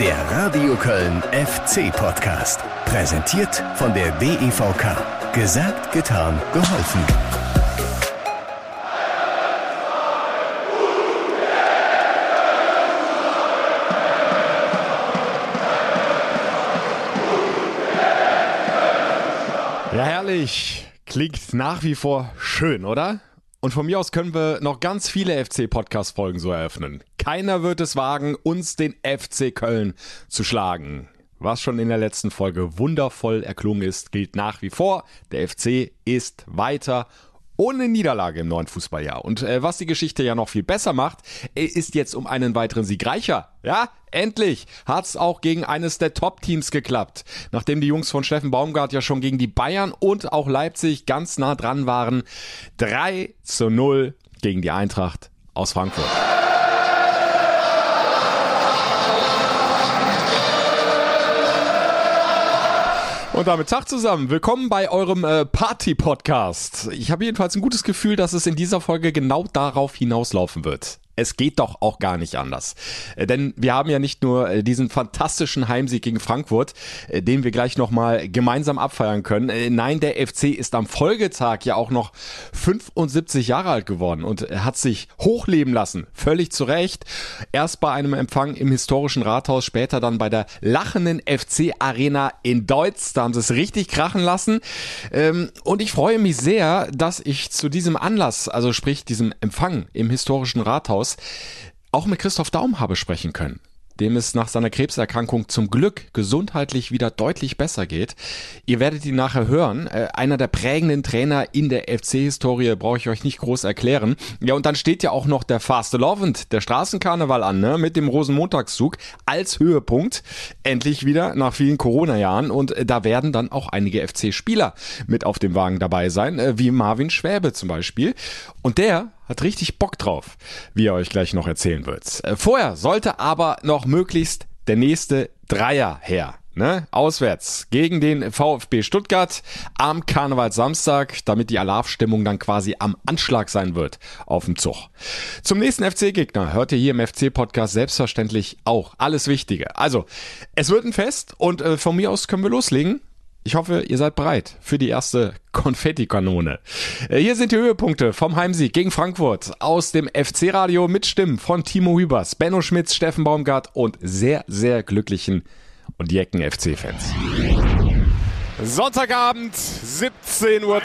Der Radio Köln FC Podcast. Präsentiert von der DEVK. Gesagt, getan, geholfen. Ja, herrlich. Klingt nach wie vor schön, oder? Und von mir aus können wir noch ganz viele FC-Podcast-Folgen so eröffnen. Keiner wird es wagen, uns den FC Köln zu schlagen. Was schon in der letzten Folge wundervoll erklungen ist, gilt nach wie vor. Der FC ist weiter ohne Niederlage im neuen Fußballjahr. Und äh, was die Geschichte ja noch viel besser macht, ist jetzt um einen weiteren Sieg reicher. Ja, endlich hat's auch gegen eines der Top-Teams geklappt. Nachdem die Jungs von Steffen Baumgart ja schon gegen die Bayern und auch Leipzig ganz nah dran waren. 3 zu 0 gegen die Eintracht aus Frankfurt. Und damit Tag zusammen. Willkommen bei eurem äh, Party-Podcast. Ich habe jedenfalls ein gutes Gefühl, dass es in dieser Folge genau darauf hinauslaufen wird es geht doch auch gar nicht anders. Äh, denn wir haben ja nicht nur äh, diesen fantastischen Heimsieg gegen Frankfurt, äh, den wir gleich nochmal gemeinsam abfeiern können. Nein, der FC ist am Folgetag ja auch noch 75 Jahre alt geworden und hat sich hochleben lassen. Völlig zu Recht. Erst bei einem Empfang im historischen Rathaus, später dann bei der lachenden FC Arena in Deutz. Da haben sie es richtig krachen lassen. Ähm, und ich freue mich sehr, dass ich zu diesem Anlass, also sprich diesem Empfang im historischen Rathaus, Podcast auch mit Christoph Daum habe sprechen können dem es nach seiner Krebserkrankung zum Glück gesundheitlich wieder deutlich besser geht. Ihr werdet ihn nachher hören. Äh, einer der prägenden Trainer in der FC-Historie brauche ich euch nicht groß erklären. Ja, und dann steht ja auch noch der Fast Lovend, der Straßenkarneval an, ne? mit dem Rosenmontagszug als Höhepunkt. Endlich wieder nach vielen Corona-Jahren. Und äh, da werden dann auch einige FC-Spieler mit auf dem Wagen dabei sein, äh, wie Marvin Schwäbe zum Beispiel. Und der hat richtig Bock drauf, wie er euch gleich noch erzählen wird. Äh, vorher sollte aber noch möglichst der nächste Dreier her. Ne? Auswärts gegen den VfB Stuttgart am Karnevalsamstag, damit die Alarvstimmung dann quasi am Anschlag sein wird auf dem Zug. Zum nächsten FC-Gegner hört ihr hier im FC-Podcast selbstverständlich auch alles Wichtige. Also, es wird ein Fest und äh, von mir aus können wir loslegen. Ich hoffe, ihr seid bereit für die erste Konfettikanone. Äh, hier sind die Höhepunkte vom Heimsieg gegen Frankfurt aus dem FC-Radio mit Stimmen von Timo Hübers, Benno Schmitz, Steffen Baumgart und sehr, sehr glücklichen und jecken FC-Fans. Sonntagabend, 17.30 Uhr.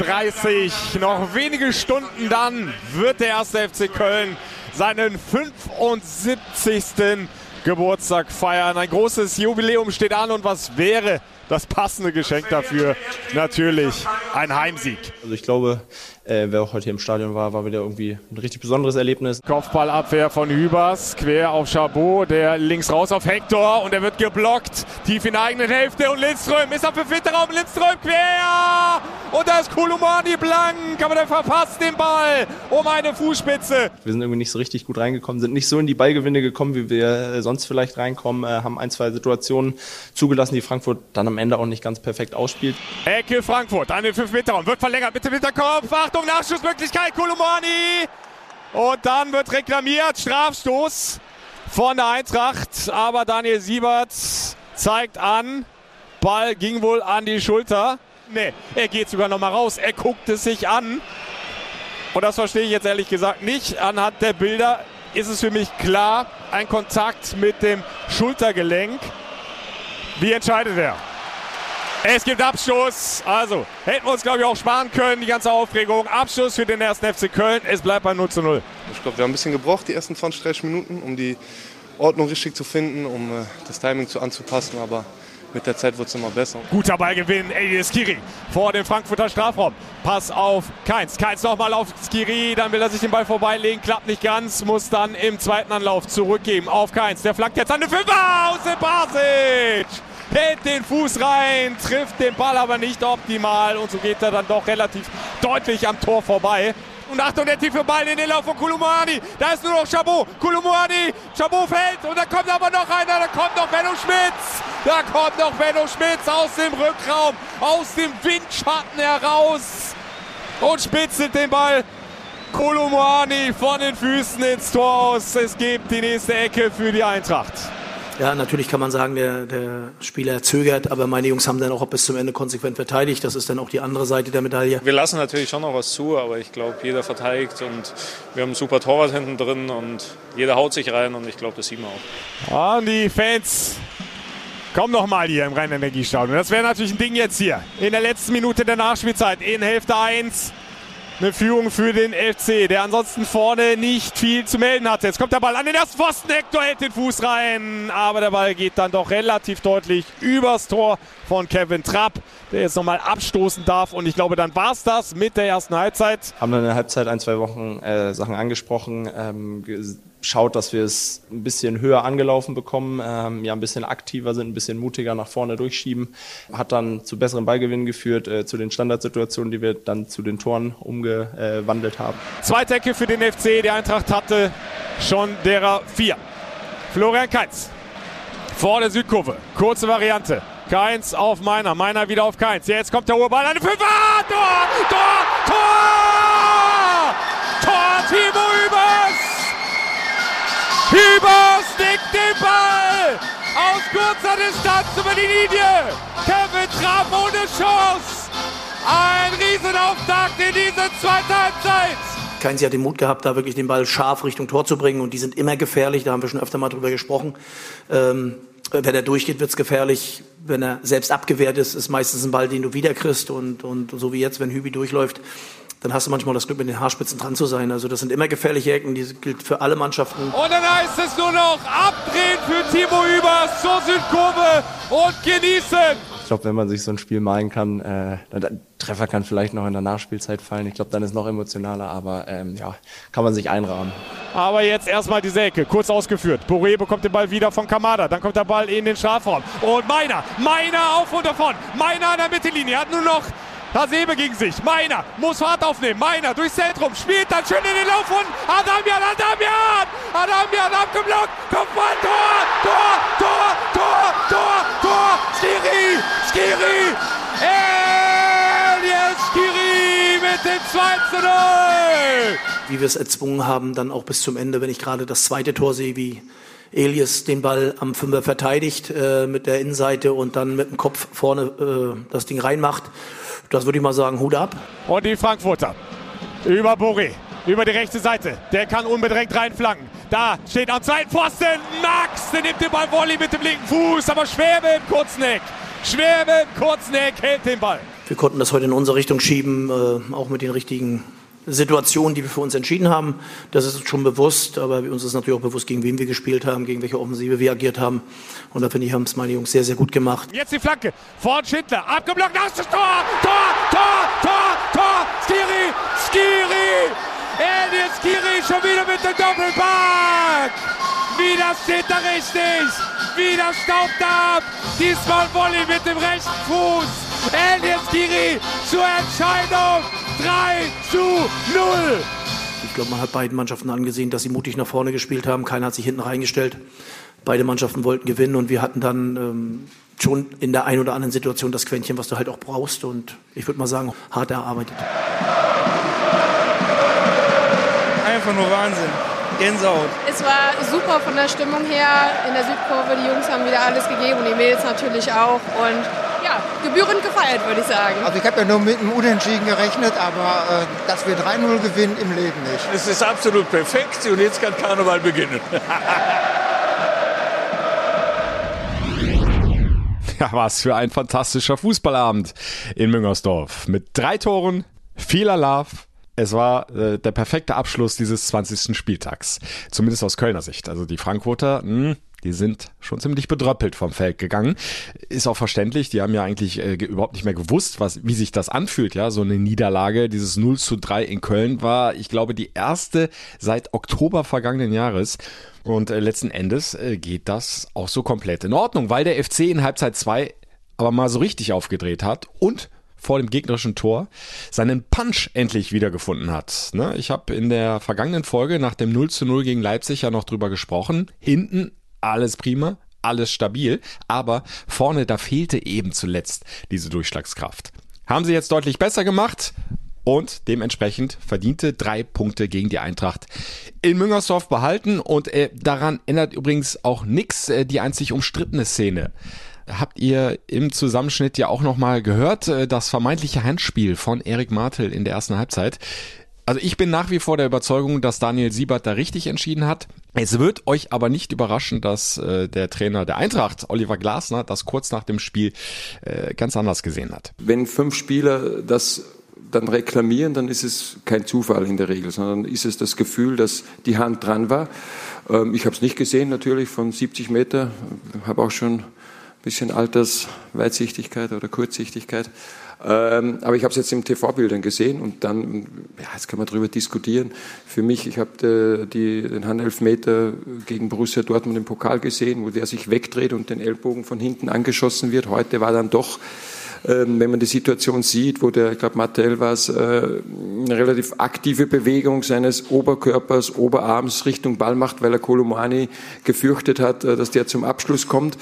Noch wenige Stunden dann wird der erste FC Köln seinen 75. Geburtstag feiern. Ein großes Jubiläum steht an und was wäre das passende Geschenk dafür natürlich ein Heimsieg. Also ich glaube, äh, wer auch heute hier im Stadion war, war wieder irgendwie ein richtig besonderes Erlebnis. Kopfballabwehr von Hübers, quer auf Chabot, der links raus auf Hector und er wird geblockt, tief in der eigenen Hälfte und Lindström ist auf dem Raum, Lindström quer und da ist Kolumani blank, aber der verpasst den Ball um eine Fußspitze. Wir sind irgendwie nicht so richtig gut reingekommen, sind nicht so in die Ballgewinne gekommen, wie wir äh, sonst vielleicht reinkommen, äh, haben ein, zwei Situationen zugelassen, die Frankfurt dann am Ende auch nicht ganz perfekt ausspielt. Ecke Frankfurt, an den 5-Meter-Raum, wird verlängert, bitte Hinterkopf, Achtung, Nachschussmöglichkeit, Kolumani. Und dann wird reklamiert, Strafstoß von der Eintracht. Aber Daniel Siebert zeigt an, Ball ging wohl an die Schulter. Nee, er geht sogar noch mal raus. Er guckt es sich an. Und das verstehe ich jetzt ehrlich gesagt nicht. Anhand der Bilder ist es für mich klar, ein Kontakt mit dem Schultergelenk. Wie entscheidet er? Es gibt Abstoß. Also hätten wir uns, glaube ich, auch sparen können, die ganze Aufregung. Abstoß für den ersten FC Köln. Es bleibt bei 0 zu 0. Ich glaube, wir haben ein bisschen gebraucht, die ersten 20, 30 Minuten, um die Ordnung richtig zu finden, um äh, das Timing zu anzupassen. Aber mit der Zeit wird es immer besser. Guter Ballgewinn, Eddie Skiri vor dem Frankfurter Strafraum. Pass auf Keins. Keins nochmal auf Skiri, dann will er sich den Ball vorbeilegen, klappt nicht ganz, muss dann im zweiten Anlauf zurückgeben auf Keins. Der flankt jetzt an den Fünfer aus dem Basic hält den Fuß rein, trifft den Ball aber nicht optimal und so geht er dann doch relativ deutlich am Tor vorbei. Und Achtung, der tiefe Ball in den Lauf von Kulumuani. Da ist nur noch Chabot. Kulumuani, Chabot fällt und da kommt aber noch einer. Da kommt noch Benno Schmitz. Da kommt noch Benno Schmitz aus dem Rückraum, aus dem Windschatten heraus und spitzelt den Ball Kolumani von den Füßen ins Tor aus. Es gibt die nächste Ecke für die Eintracht. Ja, natürlich kann man sagen, der, der Spieler zögert, aber meine Jungs haben dann auch bis zum Ende konsequent verteidigt. Das ist dann auch die andere Seite der Medaille. Wir lassen natürlich schon noch was zu, aber ich glaube, jeder verteidigt und wir haben einen super Torwart hinten drin und jeder haut sich rein und ich glaube, das sieht man auch. Und die Fans kommen noch mal hier im Rhein-Energiestadion. Das wäre natürlich ein Ding jetzt hier. In der letzten Minute der Nachspielzeit in Hälfte 1 eine Führung für den FC, der ansonsten vorne nicht viel zu melden hatte. Jetzt kommt der Ball an den ersten Pfosten. Hector hält den Fuß rein, aber der Ball geht dann doch relativ deutlich übers Tor von Kevin Trapp, der jetzt nochmal abstoßen darf. Und ich glaube, dann war es das mit der ersten Halbzeit. Haben dann in der Halbzeit ein, zwei Wochen äh, Sachen angesprochen. Ähm, schaut, dass wir es ein bisschen höher angelaufen bekommen, ähm, ja ein bisschen aktiver sind, ein bisschen mutiger nach vorne durchschieben. Hat dann zu besseren Ballgewinnen geführt, äh, zu den Standardsituationen, die wir dann zu den Toren umgewandelt haben. Zweite Ecke für den FC, die Eintracht hatte schon derer vier. Florian Keins vor der Südkurve, kurze Variante. Keins auf Meiner, Meiner wieder auf Keins. Jetzt kommt der hohe Ball den Fünfer. Tor! Tor! Tor! Tor! Timo Übers! Kurzer Distanz über die Linie. Kevin Trapp ohne Chance. Ein Riesenauftakt in diese zweite Halbzeit. Keinzi hat den Mut gehabt, da wirklich den Ball scharf Richtung Tor zu bringen und die sind immer gefährlich, da haben wir schon öfter mal drüber gesprochen. Ähm, wenn er durchgeht, wird es gefährlich. Wenn er selbst abgewehrt ist, ist meistens ein Ball, den du wiederkriegst und, und so wie jetzt, wenn Hübi durchläuft, dann hast du manchmal das Glück, mit den Haarspitzen dran zu sein. Also das sind immer gefährliche Ecken, die gilt für alle Mannschaften. Und dann heißt es nur noch abdrehen für Timo Übers zur Südkurve und genießen. Ich glaube, wenn man sich so ein Spiel malen kann, äh, der Treffer kann vielleicht noch in der Nachspielzeit fallen. Ich glaube, dann ist es noch emotionaler, aber ähm, ja, kann man sich einrahmen. Aber jetzt erstmal die Säke, kurz ausgeführt. Boré bekommt den Ball wieder von Kamada. Dann kommt der Ball in den Strafraum. Und Meiner, Meiner auf und davon. Meiner an der Mittellinie, hat nur noch Hasebe gegen sich. Meiner muss Fahrt aufnehmen. Meiner durchs Zentrum. Spielt dann schön in den Lauf und Adamian, Adamian! Adamian abgeblockt. Kopfball, Tor, Tor, Tor, Tor, Tor, Tor. Skiri, Skiri. Elias Skiri mit dem 2 zu 0. Wie wir es erzwungen haben, dann auch bis zum Ende, wenn ich gerade das zweite Tor sehe, wie Elias den Ball am Fünfer verteidigt äh, mit der Innenseite und dann mit dem Kopf vorne äh, das Ding reinmacht. Das würde ich mal sagen, Hut ab. Und die Frankfurter über Boré, über die rechte Seite. Der kann unbedrängt reinflanken. Da steht am zweiten Pfosten Max, der nimmt den Ball Volley mit dem linken Fuß, aber Schwäbe im Kurzeneck. Schwäbe im Kurzeneck hält den Ball. Wir konnten das heute in unsere Richtung schieben, äh, auch mit den richtigen Situation, die wir für uns entschieden haben. Das ist uns schon bewusst, aber uns ist natürlich auch bewusst, gegen wen wir gespielt haben, gegen welche Offensive wir agiert haben. Und da finde ich, haben es meine Jungs sehr, sehr gut gemacht. Jetzt die Flanke von Schindler, abgeblockt, das Tor, Tor, Tor, Tor, Tor, Skiri, Skiri, Elias Skiri schon wieder mit dem Doppelpack. Wieder steht er richtig, wieder staubt er ab, diesmal Volley mit dem rechten Fuß. Elias Skiri zur Entscheidung. 3 zu 0. Ich glaube, man hat beiden Mannschaften angesehen, dass sie mutig nach vorne gespielt haben. Keiner hat sich hinten reingestellt. Beide Mannschaften wollten gewinnen und wir hatten dann ähm, schon in der einen oder anderen Situation das Quäntchen, was du halt auch brauchst. Und ich würde mal sagen, hart erarbeitet. Einfach nur Wahnsinn. Gänsehaut. Es war super von der Stimmung her in der Südkurve. Die Jungs haben wieder alles gegeben und die Mädels natürlich auch. Und gebührend gefeiert, würde ich sagen. Also ich habe ja nur mit einem Unentschieden gerechnet, aber äh, dass wir 3-0 gewinnen im Leben nicht. Es ist absolut perfekt und jetzt kann Karneval beginnen. ja, was für ein fantastischer Fußballabend in Müngersdorf. Mit drei Toren, vieler Love, es war äh, der perfekte Abschluss dieses 20. Spieltags. Zumindest aus Kölner Sicht. Also die Frankfurter, mh, hm, die sind schon ziemlich bedröppelt vom Feld gegangen. Ist auch verständlich, die haben ja eigentlich äh, überhaupt nicht mehr gewusst, was, wie sich das anfühlt, ja, so eine Niederlage. Dieses 0 zu 3 in Köln war, ich glaube, die erste seit Oktober vergangenen Jahres. Und äh, letzten Endes äh, geht das auch so komplett in Ordnung, weil der FC in Halbzeit 2 aber mal so richtig aufgedreht hat und vor dem gegnerischen Tor seinen Punch endlich wiedergefunden hat. Ne? Ich habe in der vergangenen Folge nach dem 0 zu 0 gegen Leipzig ja noch drüber gesprochen. Hinten alles prima, alles stabil, aber vorne, da fehlte eben zuletzt diese Durchschlagskraft. Haben sie jetzt deutlich besser gemacht, und dementsprechend verdiente drei Punkte gegen die Eintracht in Müngersdorf behalten und äh, daran ändert übrigens auch nichts äh, die einzig umstrittene Szene. Habt ihr im Zusammenschnitt ja auch nochmal gehört, äh, das vermeintliche Handspiel von Erik Martel in der ersten Halbzeit. Also ich bin nach wie vor der Überzeugung, dass Daniel Siebert da richtig entschieden hat. Es wird euch aber nicht überraschen, dass äh, der Trainer der Eintracht, Oliver Glasner, das kurz nach dem Spiel äh, ganz anders gesehen hat. Wenn fünf Spieler das dann reklamieren, dann ist es kein Zufall in der Regel, sondern ist es das Gefühl, dass die Hand dran war. Ähm, ich habe es nicht gesehen, natürlich von 70 Meter, habe auch schon ein bisschen Altersweitsichtigkeit oder Kurzsichtigkeit. Ähm, aber ich habe es jetzt im TV-Bildern gesehen und dann, ja, jetzt kann man darüber diskutieren. Für mich, ich habe äh, den Handelfmeter gegen Borussia Dortmund im Pokal gesehen, wo der sich wegdreht und den Ellbogen von hinten angeschossen wird. Heute war dann doch wenn man die Situation sieht, wo der, ich glaube, Martel war es, äh, eine relativ aktive Bewegung seines Oberkörpers, Oberarms Richtung Ball macht, weil er Kolomani gefürchtet hat, äh, dass der zum Abschluss kommt.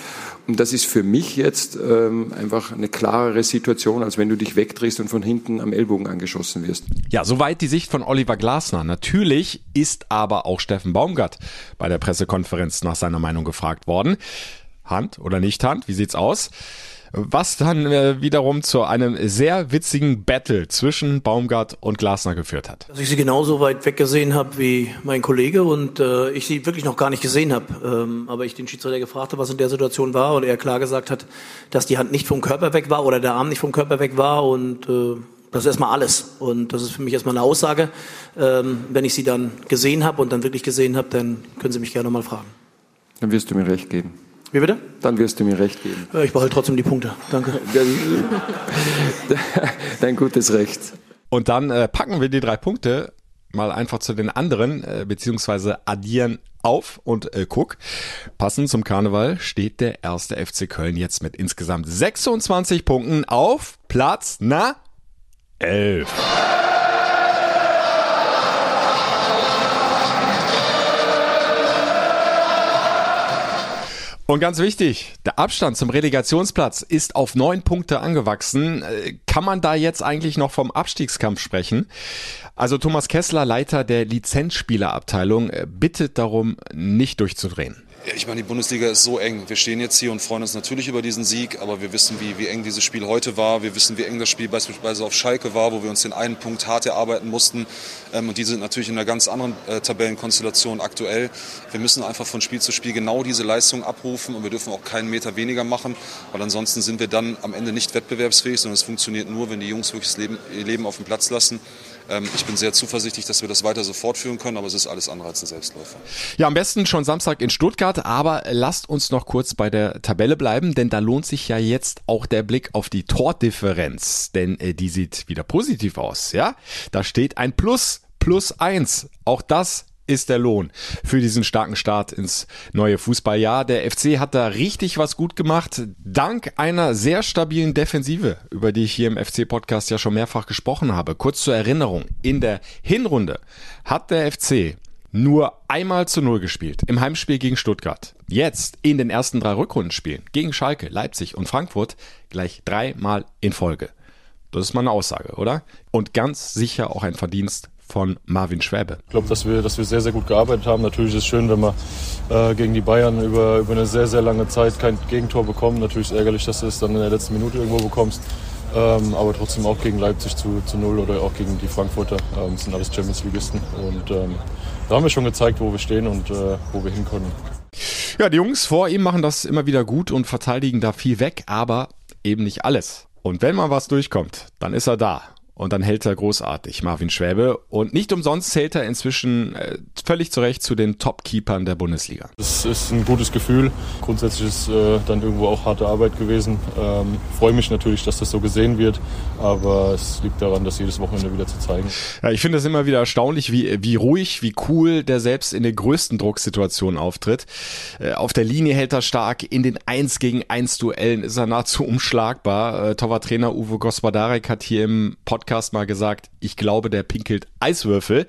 Und das ist für mich jetzt ähm, einfach eine klarere Situation, als wenn du dich wegdrehst und von hinten am Ellbogen angeschossen wirst. Ja, soweit die Sicht von Oliver Glasner. Natürlich ist aber auch Steffen Baumgart bei der Pressekonferenz nach seiner Meinung gefragt worden. Hand oder nicht Hand? Wie sieht's aus? Was dann äh, wiederum zu einem sehr witzigen Battle zwischen Baumgart und Glasner geführt hat. Dass ich sie genauso weit weggesehen habe wie mein Kollege und äh, ich sie wirklich noch gar nicht gesehen habe, ähm, aber ich den Schiedsrichter gefragt habe, was in der Situation war und er klar gesagt hat, dass die Hand nicht vom Körper weg war oder der Arm nicht vom Körper weg war und äh, das ist erstmal alles. Und das ist für mich erstmal eine Aussage. Ähm, wenn ich sie dann gesehen habe und dann wirklich gesehen habe, dann können Sie mich gerne mal fragen. Dann wirst du mir recht geben. Wie bitte? Dann wirst du mir recht geben. Ich behalte trotzdem die Punkte. Danke. Dein gutes Recht. Und dann äh, packen wir die drei Punkte mal einfach zu den anderen, äh, beziehungsweise addieren auf und äh, guck. Passend zum Karneval steht der erste FC Köln jetzt mit insgesamt 26 Punkten auf Platz, na, 11. Und ganz wichtig, der Abstand zum Relegationsplatz ist auf neun Punkte angewachsen. Äh, kann man da jetzt eigentlich noch vom Abstiegskampf sprechen? Also Thomas Kessler, Leiter der Lizenzspielerabteilung, äh, bittet darum, nicht durchzudrehen. Ich meine, die Bundesliga ist so eng. Wir stehen jetzt hier und freuen uns natürlich über diesen Sieg, aber wir wissen, wie, wie eng dieses Spiel heute war. Wir wissen, wie eng das Spiel beispielsweise auf Schalke war, wo wir uns den einen Punkt hart erarbeiten mussten. Ähm, und die sind natürlich in einer ganz anderen äh, Tabellenkonstellation aktuell. Wir müssen einfach von Spiel zu Spiel genau diese Leistung abrufen und wir dürfen auch keinen Meter weniger machen, weil ansonsten sind wir dann am Ende nicht wettbewerbsfähig, sondern es funktioniert nur, wenn die Jungs wirklich das Leben, ihr Leben auf den Platz lassen. Ähm, ich bin sehr zuversichtlich, dass wir das weiter so fortführen können, aber es ist alles andere als ein Selbstläufer. Ja, am besten schon Samstag in Stuttgart, aber lasst uns noch kurz bei der Tabelle bleiben, denn da lohnt sich ja jetzt auch der Blick auf die Tordifferenz, denn äh, die sieht wieder positiv aus, ja? Da steht ein Plus, plus eins. Auch das ist der Lohn für diesen starken Start ins neue Fußballjahr. Der FC hat da richtig was gut gemacht, dank einer sehr stabilen Defensive, über die ich hier im FC-Podcast ja schon mehrfach gesprochen habe. Kurz zur Erinnerung, in der Hinrunde hat der FC nur einmal zu Null gespielt, im Heimspiel gegen Stuttgart. Jetzt in den ersten drei Rückrundenspielen gegen Schalke, Leipzig und Frankfurt gleich dreimal in Folge. Das ist mal eine Aussage, oder? Und ganz sicher auch ein Verdienst von Marvin Schwäbe. Ich glaube, dass wir, dass wir sehr, sehr gut gearbeitet haben. Natürlich ist es schön, wenn wir äh, gegen die Bayern über, über eine sehr, sehr lange Zeit kein Gegentor bekommen. Natürlich ist es ärgerlich, dass du es dann in der letzten Minute irgendwo bekommst. Ähm, aber trotzdem auch gegen Leipzig zu, zu null oder auch gegen die Frankfurter. Ähm, das sind alles Champions-Ligisten. Und ähm, da haben wir schon gezeigt, wo wir stehen und äh, wo wir hinkommen. Ja, die Jungs vor ihm machen das immer wieder gut und verteidigen da viel weg, aber eben nicht alles. Und wenn mal was durchkommt, dann ist er da. Und dann hält er großartig, Marvin Schwäbe. Und nicht umsonst zählt er inzwischen äh, völlig zu Recht zu den Top-Keepern der Bundesliga. Es ist ein gutes Gefühl. Grundsätzlich ist äh, dann irgendwo auch harte Arbeit gewesen. Ähm, Freue mich natürlich, dass das so gesehen wird. Aber es liegt daran, das jedes Wochenende wieder zu zeigen. Ja, ich finde es immer wieder erstaunlich, wie, wie ruhig, wie cool der selbst in den größten Drucksituationen auftritt. Äh, auf der Linie hält er stark. In den 1 gegen 1 Duellen ist er nahezu unschlagbar. Äh, Torwarttrainer Uwe Gospodarek hat hier im Podcast Podcast mal gesagt, ich glaube, der pinkelt Eiswürfel.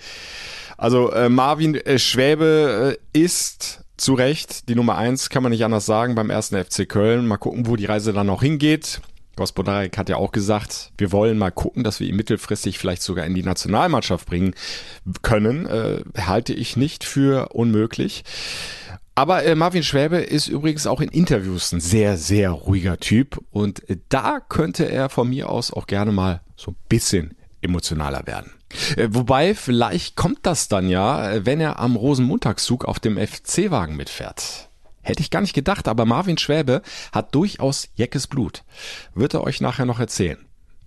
Also äh, Marvin äh, Schwäbe äh, ist zu Recht die Nummer eins, kann man nicht anders sagen, beim ersten FC Köln. Mal gucken, wo die Reise dann noch hingeht. Gospodarek hat ja auch gesagt, wir wollen mal gucken, dass wir ihn mittelfristig vielleicht sogar in die Nationalmannschaft bringen können. Äh, halte ich nicht für unmöglich. Aber äh, Marvin Schwäbe ist übrigens auch in Interviews ein sehr, sehr ruhiger Typ. Und äh, da könnte er von mir aus auch gerne mal so ein bisschen emotionaler werden. Äh, wobei, vielleicht kommt das dann ja, äh, wenn er am Rosenmontagszug auf dem FC-Wagen mitfährt. Hätte ich gar nicht gedacht, aber Marvin Schwäbe hat durchaus Jeckes Blut. Wird er euch nachher noch erzählen.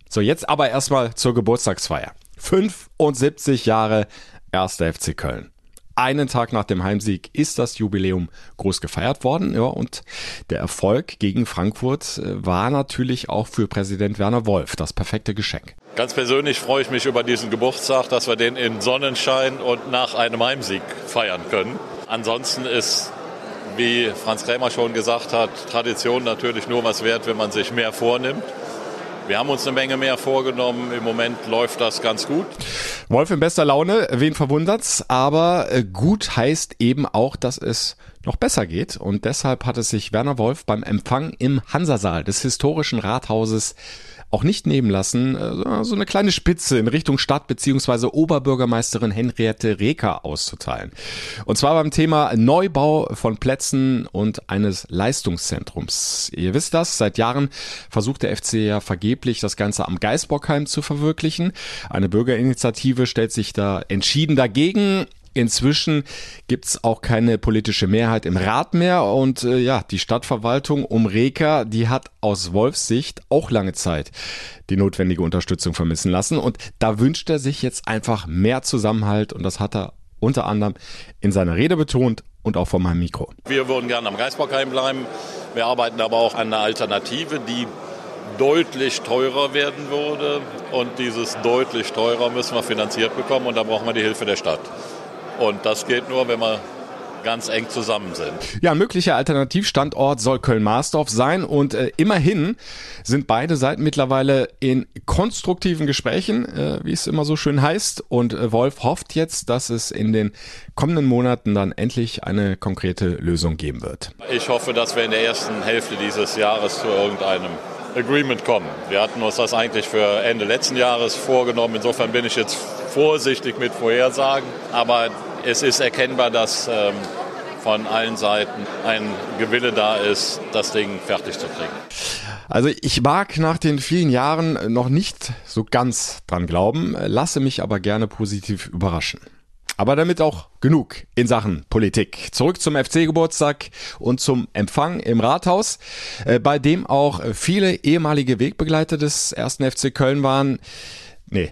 So, jetzt aber erstmal zur Geburtstagsfeier. 75 Jahre 1. FC Köln. Einen Tag nach dem Heimsieg ist das Jubiläum groß gefeiert worden. Ja, und der Erfolg gegen Frankfurt äh, war natürlich auch für Präsident Werner Wolf das perfekte Geschenk. Ganz persönlich freue ich mich über diesen Geburtstag, dass wir den in Sonnenschein und nach einem Heimsieg feiern können. Ansonsten ist wie Franz Krämer schon gesagt hat, Tradition natürlich nur was wert, wenn man sich mehr vornimmt. Wir haben uns eine Menge mehr vorgenommen. Im Moment läuft das ganz gut. Wolf in bester Laune, wen verwundert's? Aber äh, gut heißt eben auch, dass es noch besser geht. Und deshalb hat es sich Werner Wolf beim Empfang im Hansasaal des historischen Rathauses auch nicht nehmen lassen, äh, so eine kleine Spitze in Richtung Stadt bzw. Oberbürgermeisterin Henriette Reker auszuteilen. Und zwar beim Thema Neubau von Plätzen und eines Leistungszentrums. Ihr wisst das, seit Jahren versucht der FC ja vergeblich, das Ganze am Geisbockheim zu verwirklichen. Eine Bürgerinitiative stellt sich da entschieden dagegen. Inzwischen gibt's auch keine politische Mehrheit im Rat mehr und äh, ja, die Stadtverwaltung um Reka, die hat aus Wolfs Sicht auch lange Zeit die notwendige Unterstützung vermissen lassen und da wünscht er sich jetzt einfach mehr Zusammenhalt und das hat er unter anderem in seiner Rede betont und auch vor meinem Mikro. Wir würden gerne am Geisbockheim bleiben. Wir arbeiten aber auch an einer Alternative, die deutlich teurer werden würde. Und dieses deutlich teurer müssen wir finanziert bekommen und da brauchen wir die Hilfe der Stadt. Und das geht nur, wenn wir ganz eng zusammen sind. Ja, ein möglicher Alternativstandort soll Köln-Marsdorf sein und äh, immerhin sind beide Seiten mittlerweile in konstruktiven Gesprächen, äh, wie es immer so schön heißt. Und äh, Wolf hofft jetzt, dass es in den kommenden Monaten dann endlich eine konkrete Lösung geben wird. Ich hoffe, dass wir in der ersten Hälfte dieses Jahres zu irgendeinem Agreement kommen. Wir hatten uns das eigentlich für Ende letzten Jahres vorgenommen. Insofern bin ich jetzt vorsichtig mit Vorhersagen. Aber es ist erkennbar, dass ähm, von allen Seiten ein Gewille da ist, das Ding fertig zu kriegen. Also ich mag nach den vielen Jahren noch nicht so ganz dran glauben, lasse mich aber gerne positiv überraschen. Aber damit auch genug in Sachen Politik. Zurück zum FC-Geburtstag und zum Empfang im Rathaus, äh, bei dem auch viele ehemalige Wegbegleiter des ersten FC Köln waren. Nee,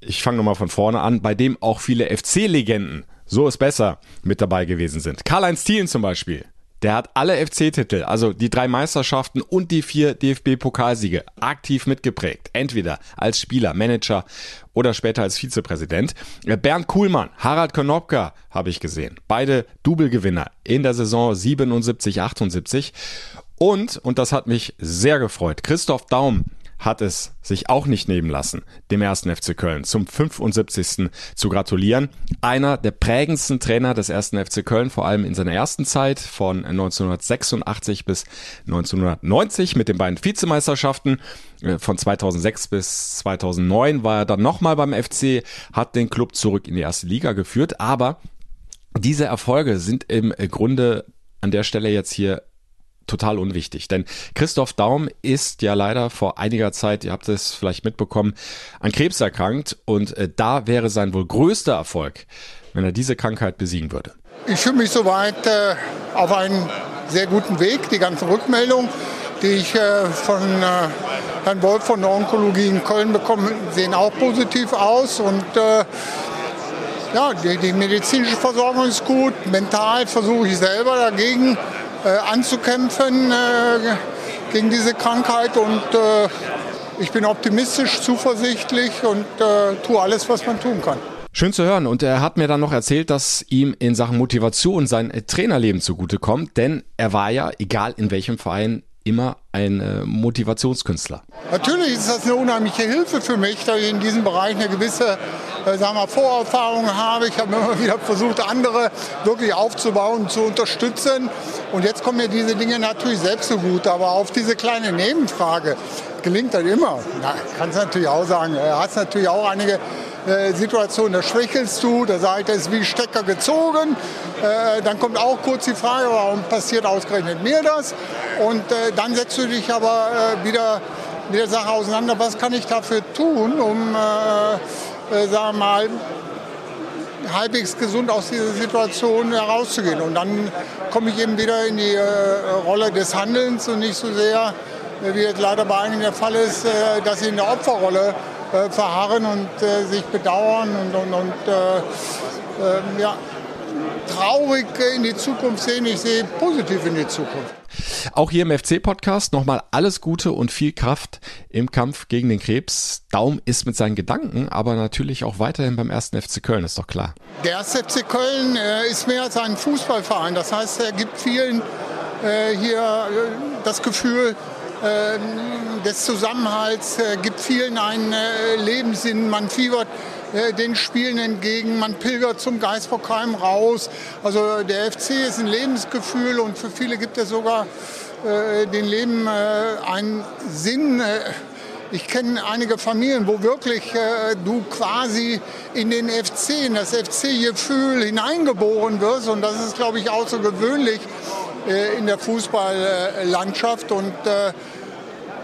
ich fange nochmal von vorne an, bei dem auch viele FC-Legenden, so ist besser, mit dabei gewesen sind. Karl-Heinz Thielen zum Beispiel. Der hat alle FC-Titel, also die drei Meisterschaften und die vier DFB-Pokalsiege aktiv mitgeprägt. Entweder als Spieler, Manager oder später als Vizepräsident. Bernd Kuhlmann, Harald Konopka habe ich gesehen. Beide Double-Gewinner in der Saison 77, 78. Und, und das hat mich sehr gefreut, Christoph Daum, hat es sich auch nicht nehmen lassen, dem ersten FC Köln zum 75. zu gratulieren. Einer der prägendsten Trainer des ersten FC Köln, vor allem in seiner ersten Zeit von 1986 bis 1990 mit den beiden Vizemeisterschaften. Äh, von 2006 bis 2009 war er dann nochmal beim FC, hat den Club zurück in die erste Liga geführt, aber diese Erfolge sind im Grunde an der Stelle jetzt hier total unwichtig. Denn Christoph Daum ist ja leider vor einiger Zeit, ihr habt es vielleicht mitbekommen, an Krebs erkrankt und äh, da wäre sein wohl größter Erfolg, wenn er diese Krankheit besiegen würde. Ich fühle mich soweit äh, auf einem sehr guten Weg. Die ganzen Rückmeldungen, die ich äh, von äh, Herrn Wolf von der Onkologie in Köln bekomme, sehen auch positiv aus. Und äh, ja, die, die medizinische Versorgung ist gut. Mental versuche ich selber dagegen anzukämpfen äh, gegen diese Krankheit und äh, ich bin optimistisch, zuversichtlich und äh, tue alles, was man tun kann. Schön zu hören. Und er hat mir dann noch erzählt, dass ihm in Sachen Motivation sein Trainerleben zugutekommt, denn er war ja, egal in welchem Verein, immer ein äh, Motivationskünstler. Natürlich ist das eine unheimliche Hilfe für mich, da ich in diesem Bereich eine gewisse äh, sagen wir, Vorerfahrung habe. Ich habe immer wieder versucht, andere wirklich aufzubauen zu unterstützen. Und jetzt kommen mir diese Dinge natürlich selbst so gut. Aber auf diese kleine Nebenfrage gelingt das immer. Na, kannst natürlich auch sagen, du hast natürlich auch einige äh, Situationen, da schwächelst du, da ich, das ist wie Stecker gezogen. Äh, dann kommt auch kurz die Frage, warum passiert ausgerechnet mir das? Und äh, dann setzt du dich aber äh, wieder mit der Sache auseinander, was kann ich dafür tun, um, äh, äh, sagen wir mal, halbwegs gesund aus dieser Situation herauszugehen. Und dann komme ich eben wieder in die Rolle des Handelns und nicht so sehr, wie jetzt leider bei einigen der Fall ist, dass sie in der Opferrolle verharren und sich bedauern und, und, und ähm, ja, traurig in die Zukunft sehen. Ich sehe positiv in die Zukunft. Auch hier im FC-Podcast nochmal alles Gute und viel Kraft im Kampf gegen den Krebs. Daum ist mit seinen Gedanken, aber natürlich auch weiterhin beim ersten FC Köln, ist doch klar. Der erste FC Köln äh, ist mehr als ein Fußballverein. Das heißt, er gibt vielen äh, hier äh, das Gefühl, des Zusammenhalts, äh, gibt vielen einen äh, Lebenssinn, man fiebert äh, den Spielen entgegen. Man pilgert zum Geisbockheim raus. Also der FC ist ein Lebensgefühl und für viele gibt er sogar den Leben einen Sinn. Ich kenne einige Familien, wo wirklich äh, du quasi in den FC, in das FC-Gefühl hineingeboren wirst. Und das ist, glaube ich, außergewöhnlich äh, in der Fußballlandschaft. Und äh,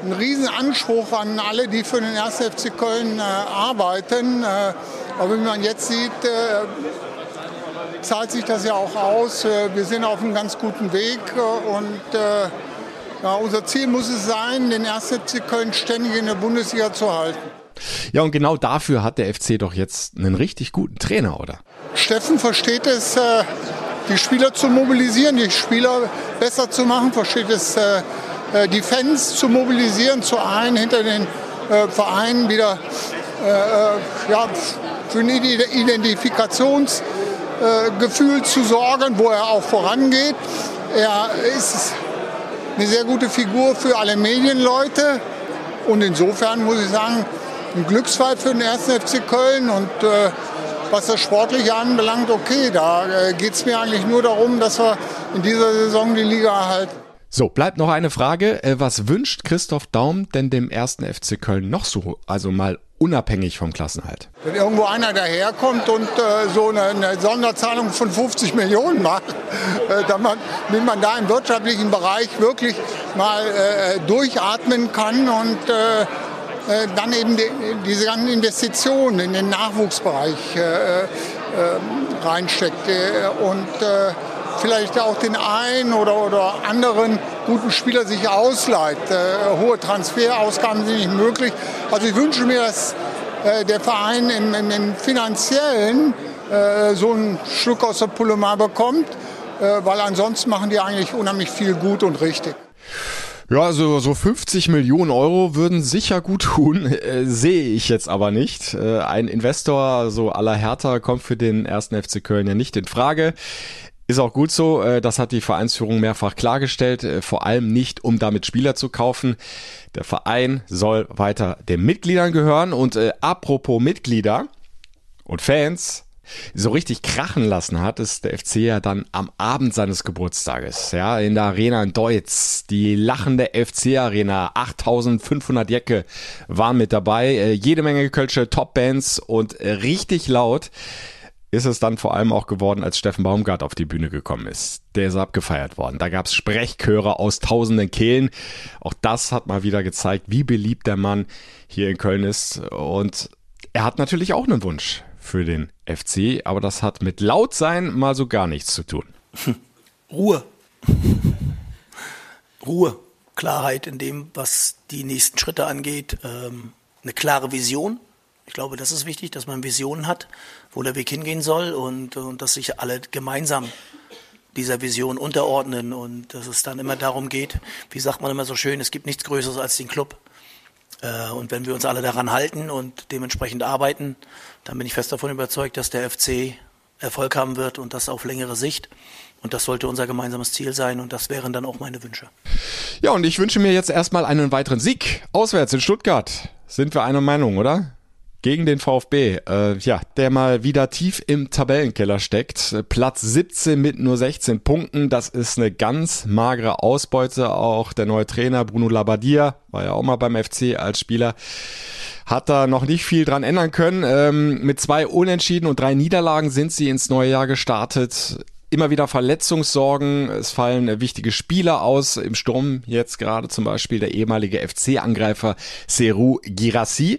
ein Riesenanspruch an alle, die für den 1. FC Köln äh, arbeiten. Äh, aber wie man jetzt sieht, äh, zahlt sich das ja auch aus. Äh, wir sind auf einem ganz guten Weg äh, und äh, ja, unser Ziel muss es sein, den 1. FC Köln ständig in der Bundesliga zu halten. Ja, und genau dafür hat der FC doch jetzt einen richtig guten Trainer, oder? Steffen versteht es, die Spieler zu mobilisieren, die Spieler besser zu machen, versteht es, äh, die Fans zu mobilisieren, zu ein hinter den äh, Vereinen wieder äh, ja, für ein Identifikationsgefühl zu sorgen, wo er auch vorangeht. Er ist eine sehr gute Figur für alle Medienleute und insofern muss ich sagen, ein Glücksfall für den 1. FC Köln und äh, was das Sportliche anbelangt, okay, da äh, geht es mir eigentlich nur darum, dass wir in dieser Saison die Liga erhalten. So, bleibt noch eine Frage. Äh, was wünscht Christoph Daum denn dem ersten FC Köln noch so? Also mal unabhängig vom Klassenhalt. Wenn irgendwo einer daherkommt und äh, so eine, eine, Sonderzahlung von 50 Millionen macht, äh, damit man da im wirtschaftlichen Bereich wirklich mal äh, durchatmen kann und äh, dann eben die, diese ganzen Investitionen in den Nachwuchsbereich reinsteckt. und vielleicht auch den einen oder, oder anderen guten Spieler sich ausleiht. Äh, hohe Transferausgaben sind nicht möglich. Also ich wünsche mir, dass äh, der Verein im, im, im finanziellen äh, so einen Schluck aus der Pulle mal bekommt, äh, weil ansonsten machen die eigentlich unheimlich viel gut und richtig. Ja, also so 50 Millionen Euro würden sicher gut tun, äh, sehe ich jetzt aber nicht. Äh, ein Investor so aller Hertha kommt für den ersten FC Köln ja nicht in Frage. Ist auch gut so, äh, das hat die Vereinsführung mehrfach klargestellt, äh, vor allem nicht, um damit Spieler zu kaufen. Der Verein soll weiter den Mitgliedern gehören und äh, apropos Mitglieder und Fans, so richtig krachen lassen hat es der FC ja dann am Abend seines Geburtstages, ja, in der Arena in Deutz, die lachende FC Arena, 8500 Jacke waren mit dabei, jede Menge kölsche Topbands und richtig laut ist es dann vor allem auch geworden, als Steffen Baumgart auf die Bühne gekommen ist. Der ist abgefeiert worden. Da gab es Sprechchöre aus tausenden Kehlen. Auch das hat mal wieder gezeigt, wie beliebt der Mann hier in Köln ist. Und er hat natürlich auch einen Wunsch für den FC, aber das hat mit laut sein mal so gar nichts zu tun. Ruhe. Ruhe. Klarheit in dem, was die nächsten Schritte angeht. Ähm, eine klare Vision ich glaube, das ist wichtig, dass man Visionen hat, wo der Weg hingehen soll und, und dass sich alle gemeinsam dieser Vision unterordnen und dass es dann immer darum geht, wie sagt man immer so schön, es gibt nichts Größeres als den Club. Äh, und wenn wir uns alle daran halten und dementsprechend arbeiten, dann bin ich fest davon überzeugt, dass der FC Erfolg haben wird und das auf längere Sicht. Und das sollte unser gemeinsames Ziel sein und das wären dann auch meine Wünsche. Ja, und ich wünsche mir jetzt erstmal einen weiteren Sieg. Auswärts in Stuttgart. Sind wir einer Meinung, oder? Gegen den VfB, äh, ja, der mal wieder tief im Tabellenkeller steckt. Platz 17 mit nur 16 Punkten. Das ist eine ganz magere Ausbeute. Auch der neue Trainer Bruno Labbadia war ja auch mal beim FC als Spieler hat da noch nicht viel dran ändern können. Ähm, mit zwei Unentschieden und drei Niederlagen sind sie ins neue Jahr gestartet immer wieder Verletzungssorgen. Es fallen wichtige Spieler aus. Im Sturm jetzt gerade zum Beispiel der ehemalige FC-Angreifer Seru Girassi.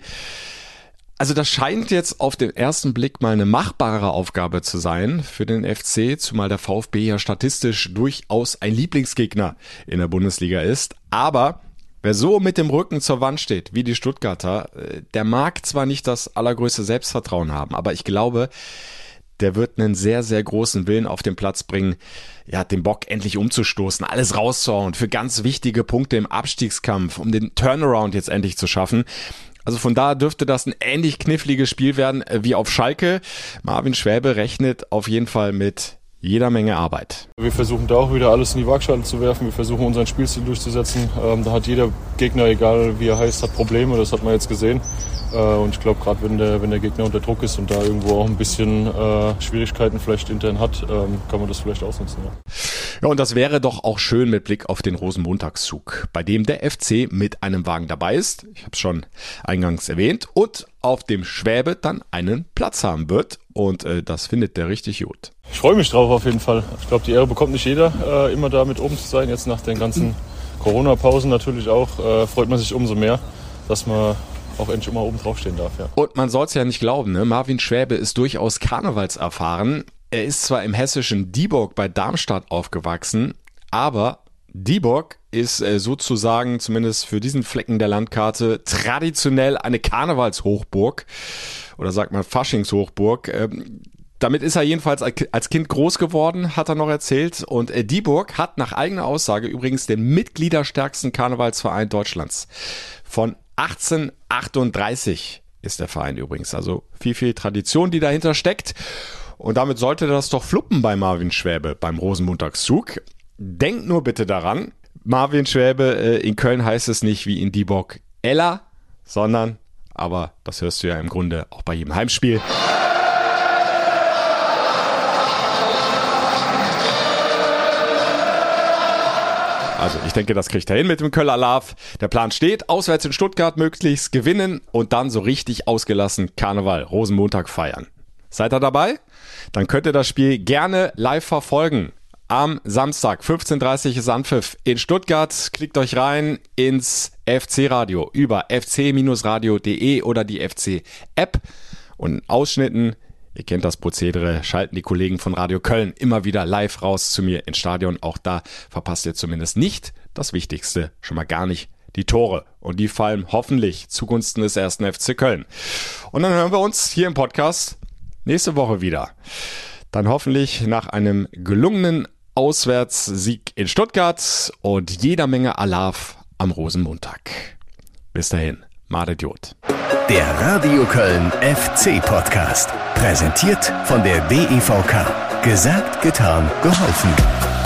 Also das scheint jetzt auf den ersten Blick mal eine machbare Aufgabe zu sein für den FC, zumal der VfB ja statistisch durchaus ein Lieblingsgegner in der Bundesliga ist. Aber wer so mit dem Rücken zur Wand steht, wie die Stuttgarter, äh, der mag zwar nicht das allergrößte Selbstvertrauen haben, aber ich glaube, der wird einen sehr, sehr großen Willen auf den Platz bringen, ja, den Bock endlich umzustoßen, alles rauszuhauen für ganz wichtige Punkte im Abstiegskampf, um den Turnaround jetzt endlich zu schaffen. Also von da dürfte das ein ähnlich kniffliges Spiel werden äh, wie auf Schalke. Marvin Schwäbe rechnet auf jeden Fall mit jeder Menge Arbeit. Wir versuchen da auch wieder alles in die Waagschale zu werfen. Wir versuchen unseren Spielstil durchzusetzen. Ähm, da hat jeder Gegner, egal wie er heißt, hat Probleme. Das hat man jetzt gesehen. Äh, und ich glaube, gerade wenn der, wenn der Gegner unter Druck ist und da irgendwo auch ein bisschen äh, Schwierigkeiten vielleicht intern hat, ähm, kann man das vielleicht ausnutzen. Ja. ja, und das wäre doch auch schön mit Blick auf den Rosenmontagszug, bei dem der FC mit einem Wagen dabei ist. Ich habe es schon eingangs erwähnt. Und auf dem Schwäbe dann einen Platz haben wird. Und äh, das findet der richtig gut. Ich freue mich drauf auf jeden Fall. Ich glaube, die Ehre bekommt nicht jeder, äh, immer da mit oben zu sein. Jetzt nach den ganzen Corona-Pausen natürlich auch, äh, freut man sich umso mehr, dass man auch endlich immer oben drauf stehen darf. Ja. Und man soll es ja nicht glauben, ne? Marvin Schwäbe ist durchaus karnevalserfahren. Er ist zwar im hessischen Dieburg bei Darmstadt aufgewachsen, aber Dieburg ist äh, sozusagen, zumindest für diesen Flecken der Landkarte, traditionell eine Karnevalshochburg oder sagt man Faschingshochburg. Ähm, damit ist er jedenfalls als Kind groß geworden, hat er noch erzählt. Und äh, Dieburg hat nach eigener Aussage übrigens den mitgliederstärksten Karnevalsverein Deutschlands. Von 1838 ist der Verein übrigens. Also viel, viel Tradition, die dahinter steckt. Und damit sollte das doch fluppen bei Marvin Schwäbe beim Rosenmontagszug. Denkt nur bitte daran, Marvin Schwäbe, äh, in Köln heißt es nicht wie in Dieburg Ella, sondern, aber das hörst du ja im Grunde auch bei jedem Heimspiel. Also ich denke, das kriegt er hin mit dem Köller Love. Der Plan steht, auswärts in Stuttgart möglichst gewinnen und dann so richtig ausgelassen Karneval, Rosenmontag feiern. Seid ihr dabei? Dann könnt ihr das Spiel gerne live verfolgen. Am Samstag 15.30 Uhr ist Anpfiff in Stuttgart. Klickt euch rein ins FC-Radio über fc-radio.de oder die FC-App und in Ausschnitten Ihr kennt das Prozedere, schalten die Kollegen von Radio Köln immer wieder live raus zu mir ins Stadion. Auch da verpasst ihr zumindest nicht das Wichtigste, schon mal gar nicht die Tore. Und die fallen hoffentlich zugunsten des ersten FC Köln. Und dann hören wir uns hier im Podcast nächste Woche wieder. Dann hoffentlich nach einem gelungenen Auswärtssieg in Stuttgart und jeder Menge Alarv am Rosenmontag. Bis dahin, Madet Jod. Der Radio Köln FC Podcast. Präsentiert von der DEVK. Gesagt, getan, geholfen.